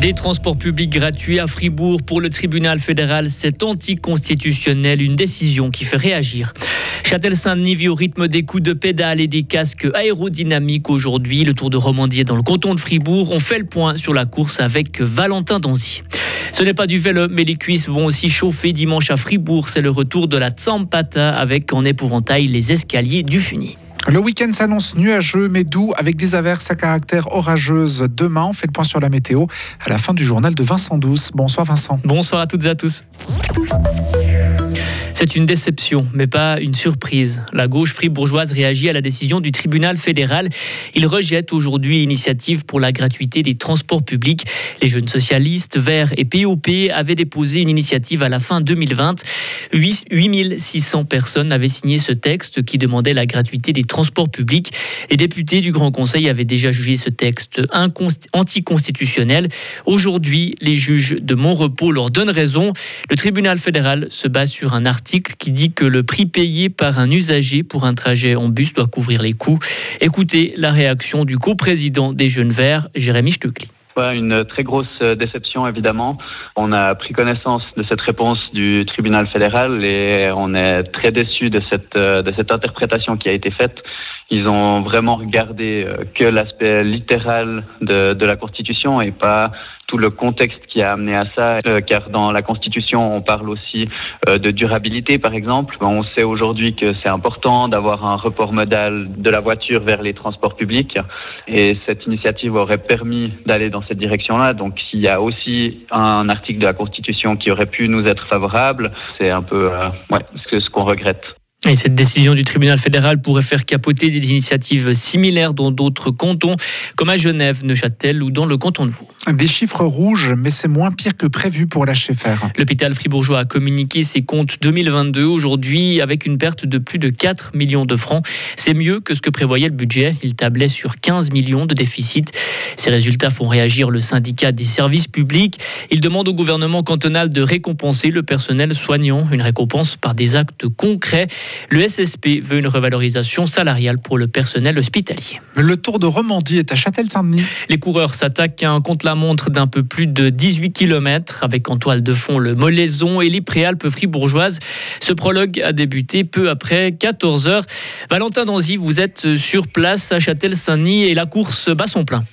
Des transports publics gratuits à Fribourg pour le tribunal fédéral, c'est anticonstitutionnel, une décision qui fait réagir. Châtel-Saint-Denis vit au rythme des coups de pédale et des casques aérodynamiques aujourd'hui. Le Tour de Romandie est dans le canton de Fribourg. On fait le point sur la course avec Valentin Donzi. Ce n'est pas du vélo, mais les cuisses vont aussi chauffer dimanche à Fribourg. C'est le retour de la Tsampata avec en épouvantail les escaliers du Funi. Le week-end s'annonce nuageux mais doux avec des averses à caractère orageuse. Demain, on fait le point sur la météo à la fin du journal de Vincent Douce. Bonsoir Vincent. Bonsoir à toutes et à tous. C'est une déception, mais pas une surprise. La gauche fribourgeoise réagit à la décision du tribunal fédéral. Il rejette aujourd'hui l'initiative pour la gratuité des transports publics. Les jeunes socialistes, Verts et POP avaient déposé une initiative à la fin 2020. 8600 personnes avaient signé ce texte qui demandait la gratuité des transports publics. Les députés du Grand Conseil avaient déjà jugé ce texte anticonstitutionnel. Aujourd'hui, les juges de Montrepos leur donnent raison. Le tribunal fédéral se base sur un article qui dit que le prix payé par un usager pour un trajet en bus doit couvrir les coûts. Écoutez la réaction du coprésident des Jeunes Verts, Jérémy Stöckli. Une très grosse déception, évidemment. On a pris connaissance de cette réponse du tribunal fédéral et on est très déçu de cette, de cette interprétation qui a été faite. Ils ont vraiment regardé euh, que l'aspect littéral de, de la Constitution et pas tout le contexte qui a amené à ça, euh, car dans la Constitution, on parle aussi euh, de durabilité, par exemple. On sait aujourd'hui que c'est important d'avoir un report modal de la voiture vers les transports publics, et cette initiative aurait permis d'aller dans cette direction-là. Donc, s'il y a aussi un article de la Constitution qui aurait pu nous être favorable, c'est un peu euh, ouais, ce qu'on regrette. Et cette décision du tribunal fédéral pourrait faire capoter des initiatives similaires dans d'autres cantons, comme à Genève, Neuchâtel ou dans le canton de Vaud. Des chiffres rouges, mais c'est moins pire que prévu pour l'HFR. L'hôpital fribourgeois a communiqué ses comptes 2022 aujourd'hui avec une perte de plus de 4 millions de francs. C'est mieux que ce que prévoyait le budget. Il tablait sur 15 millions de déficit. Ces résultats font réagir le syndicat des services publics. Il demande au gouvernement cantonal de récompenser le personnel soignant, une récompense par des actes concrets. Le SSP veut une revalorisation salariale pour le personnel hospitalier. Le Tour de Romandie est à Châtel-Saint-Denis. Les coureurs s'attaquent à un contre-la-montre d'un peu plus de 18 km avec en toile de fond le Molaison et les Préalpes fribourgeoises. Ce prologue a débuté peu après 14 heures. Valentin Danzy, vous êtes sur place à Châtel-Saint-Denis et la course bat son plein.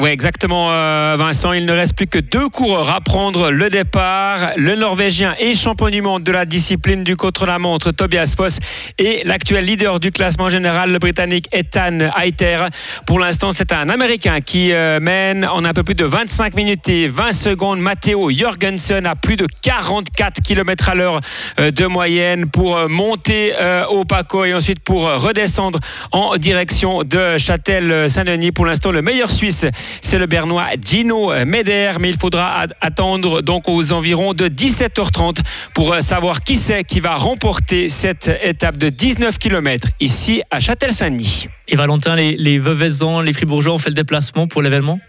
Oui, exactement, euh, Vincent. Il ne reste plus que deux coureurs à prendre le départ. Le Norvégien et champion du monde de la discipline du contre-la-montre, Tobias Foss, et l'actuel leader du classement général, le Britannique Ethan Heiter. Pour l'instant, c'est un Américain qui euh, mène en un peu plus de 25 minutes et 20 secondes. Matteo Jorgensen a plus de 44 km à l'heure euh, de moyenne pour monter au Paco et ensuite pour redescendre en direction de Châtel-Saint-Denis. Pour l'instant, le meilleur Suisse c'est le Bernois Gino Meder. Mais il faudra attendre donc aux environs de 17h30 pour euh, savoir qui c'est qui va remporter cette étape de 19 km ici à Châtel-Saint-Denis. Et Valentin, les, les les Fribourgeois ont fait le déplacement pour l'événement?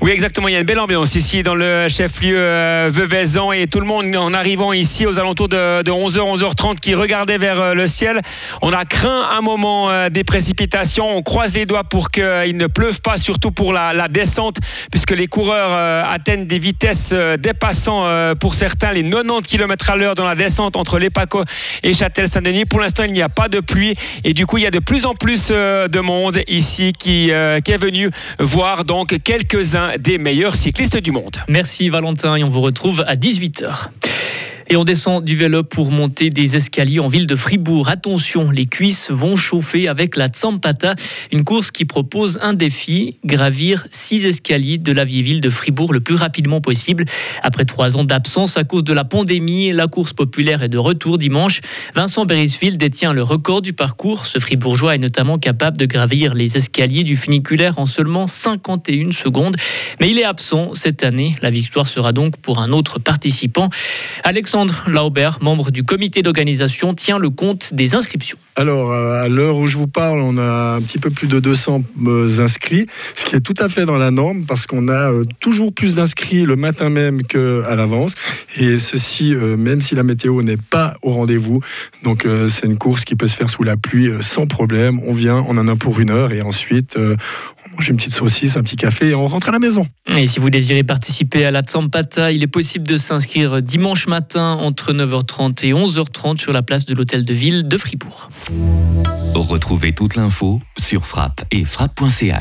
Oui, exactement. Il y a une belle ambiance ici dans le chef-lieu euh, Veuvezan et tout le monde en arrivant ici aux alentours de, 11h, 11h30 qui regardait vers euh, le ciel. On a craint un moment euh, des précipitations. On croise les doigts pour qu'il ne pleuve pas, surtout pour la, descente, puisque les coureurs atteignent des vitesses dépassant pour certains les 90 km à l'heure dans la descente entre Les Paco et Châtel-Saint-Denis. Pour l'instant, il n'y a pas de pluie et du coup, il y a de plus en plus de monde ici qui, qui est venu voir donc quelques quelques-uns des meilleurs cyclistes du monde. Merci Valentin et on vous retrouve à 18h. Et on descend du vélo pour monter des escaliers en ville de Fribourg. Attention, les cuisses vont chauffer avec la Tsampata, une course qui propose un défi, gravir six escaliers de la vieille ville de Fribourg le plus rapidement possible. Après trois ans d'absence à cause de la pandémie, la course populaire est de retour dimanche. Vincent Berisfield détient le record du parcours. Ce fribourgeois est notamment capable de gravir les escaliers du funiculaire en seulement 51 secondes. Mais il est absent cette année. La victoire sera donc pour un autre participant. Alex Alexandre Laubert, membre du comité d'organisation, tient le compte des inscriptions. Alors, euh, à l'heure où je vous parle, on a un petit peu plus de 200 euh, inscrits, ce qui est tout à fait dans la norme parce qu'on a euh, toujours plus d'inscrits le matin même qu'à l'avance. Et ceci, même si la météo n'est pas au rendez-vous. Donc, c'est une course qui peut se faire sous la pluie sans problème. On vient, on en a pour une heure et ensuite, mange une petite saucisse, un petit café et on rentre à la maison. Et si vous désirez participer à la Tsampata, il est possible de s'inscrire dimanche matin entre 9h30 et 11h30 sur la place de l'hôtel de ville de Fribourg. Retrouvez toute l'info sur frappe et frappe.ch.